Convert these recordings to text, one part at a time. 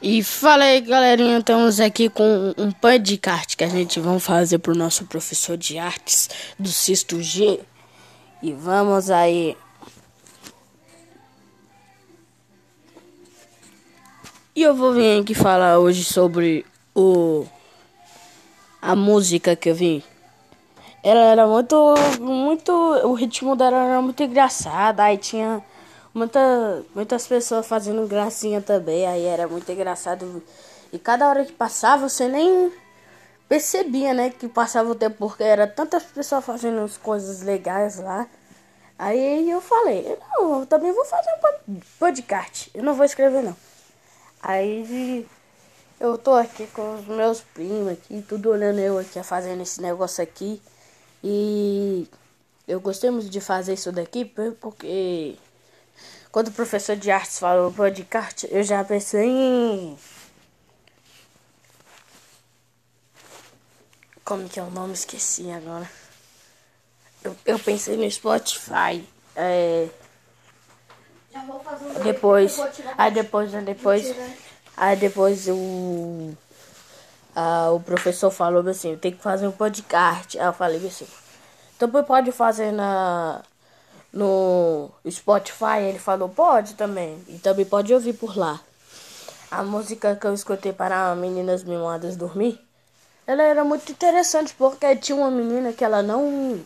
E fala aí, galerinha, estamos aqui com um podcast que a gente vai fazer pro nosso professor de artes do sexto G. E vamos aí. E eu vou vir aqui falar hoje sobre o a música que eu vi. Ela era muito muito o ritmo dela era muito engraçado, aí tinha Muita, muitas pessoas fazendo gracinha também, aí era muito engraçado. E cada hora que passava, você nem percebia, né, que passava o tempo, porque era tantas pessoas fazendo as coisas legais lá. Aí eu falei, não, eu também vou fazer um podcast. Eu não vou escrever não. Aí eu tô aqui com os meus primos aqui, tudo olhando eu aqui fazendo esse negócio aqui. E eu gostei muito de fazer isso daqui porque quando o professor de artes falou podcast, eu já pensei em. Como que é o nome? Esqueci agora. Eu, eu pensei no Spotify. É... Um depois, aí depois, aí depois, aí depois o, o professor falou assim, tem que fazer um podcast. Aí eu falei assim, então pode fazer na no Spotify, ele falou, pode também. E também pode ouvir por lá. A música que eu escutei para Meninas Mimadas Dormir, ela era muito interessante porque tinha uma menina que ela não...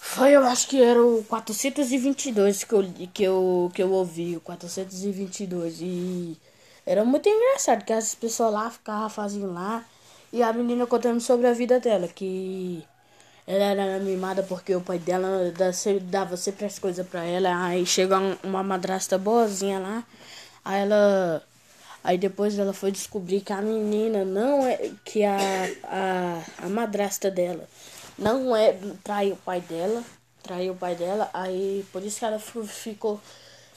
Foi, eu acho que era o 422 que eu, que eu, que eu ouvi, o 422. E era muito engraçado que as pessoas lá ficavam fazendo lá. E a menina contando sobre a vida dela, que ela era mimada porque o pai dela dava sempre as coisas pra ela. Aí chegou uma madrasta boazinha lá. Aí ela. Aí depois ela foi descobrir que a menina não é. Que a, a, a madrasta dela não é. Traiu o pai dela. Traiu o pai dela. Aí por isso que ela ficou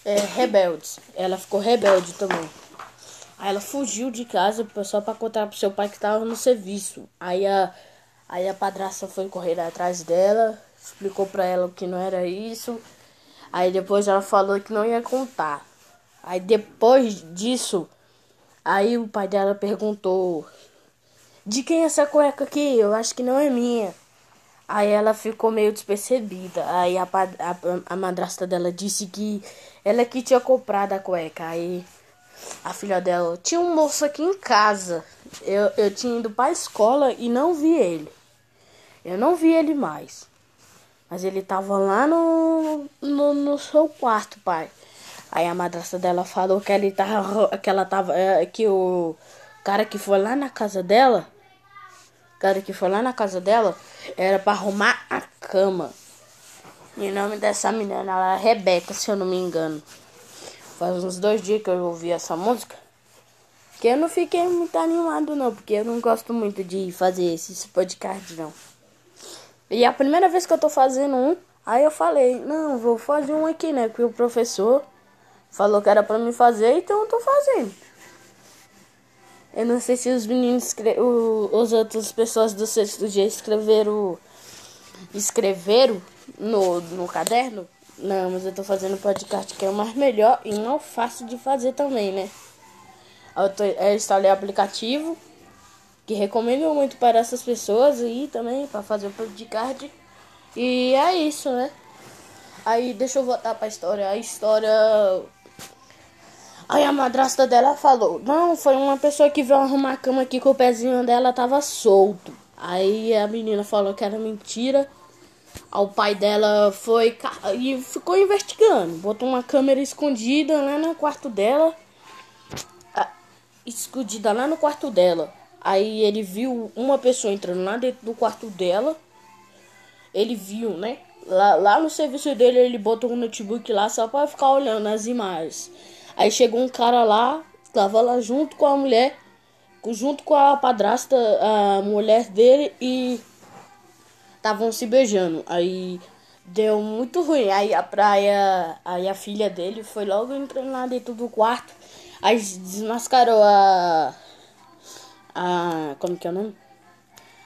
é, rebelde. Ela ficou rebelde também. Aí ela fugiu de casa só pra contar pro seu pai que tava no serviço. Aí a. Aí a padrasta foi correr atrás dela, explicou pra ela que não era isso. Aí depois ela falou que não ia contar. Aí depois disso, aí o pai dela perguntou: De quem é essa cueca aqui? Eu acho que não é minha. Aí ela ficou meio despercebida. Aí a, a, a madrasta dela disse que ela que tinha comprado a cueca. Aí a filha dela tinha um moço aqui em casa. Eu, eu tinha ido pra escola e não vi ele. Eu não vi ele mais. Mas ele tava lá no, no, no seu quarto, pai. Aí a madrasta dela falou que ele tava. Que ela tava. É, que o cara que foi lá na casa dela. Cara que foi lá na casa dela era para arrumar a cama. E o nome dessa menina ela é Rebeca, se eu não me engano. Faz uns dois dias que eu ouvi essa música. Que eu não fiquei muito animado não, porque eu não gosto muito de fazer esse podcast não. E a primeira vez que eu tô fazendo um, aí eu falei, não, vou fazer um aqui, né? Porque o professor falou que era pra mim fazer, então eu tô fazendo. Eu não sei se os meninos, o, os outras pessoas do sexto dia escreveram, escreveram no, no caderno. Não, mas eu tô fazendo podcast que é o mais melhor e não fácil de fazer também, né? Eu, tô, eu instalei aplicativo, que recomendo muito para essas pessoas e também para fazer o podcast. E é isso, né? Aí deixa eu voltar para a história. A história Aí a madrasta dela falou: Não, foi uma pessoa que veio arrumar a cama aqui que o pezinho dela tava solto. Aí a menina falou que era mentira. O pai dela foi e ficou investigando. Botou uma câmera escondida lá no quarto dela. Escondida lá no quarto dela. Aí ele viu uma pessoa entrando lá dentro do quarto dela. Ele viu, né? Lá, lá no serviço dele, ele botou um notebook lá só pra ficar olhando as imagens. Aí chegou um cara lá, tava lá junto com a mulher, junto com a padrasta, a mulher dele e estavam se beijando. Aí deu muito ruim. Aí a praia, aí a filha dele foi logo entrando lá dentro do quarto. Aí desmascarou a a. Como que é o nome?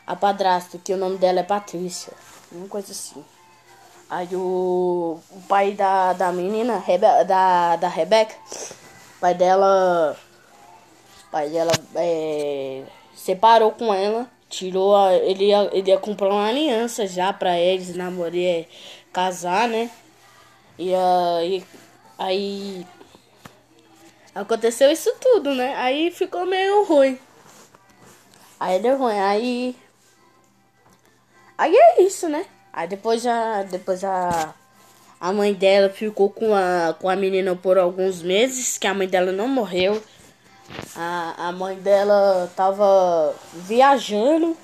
A padrasta, que o nome dela é Patrícia. Uma coisa assim. Aí o, o pai da, da menina, Rebe, da, da Rebeca, pai dela. pai dela é, separou com ela. Tirou a, ele, ia, ele ia comprar uma aliança já pra eles namorar, casar, né? E aí. Aí. Aconteceu isso tudo, né? Aí ficou meio ruim. Aí deu ruim. Aí. Aí é isso, né? Aí depois já. Depois a. A mãe dela ficou com a, com a menina por alguns meses, que a mãe dela não morreu. A, a mãe dela tava viajando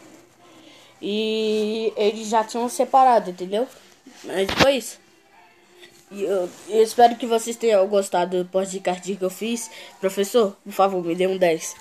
e eles já tinham separado, entendeu? Mas foi isso. E eu, eu espero que vocês tenham gostado do podcast que eu fiz. Professor, por favor, me dê um 10.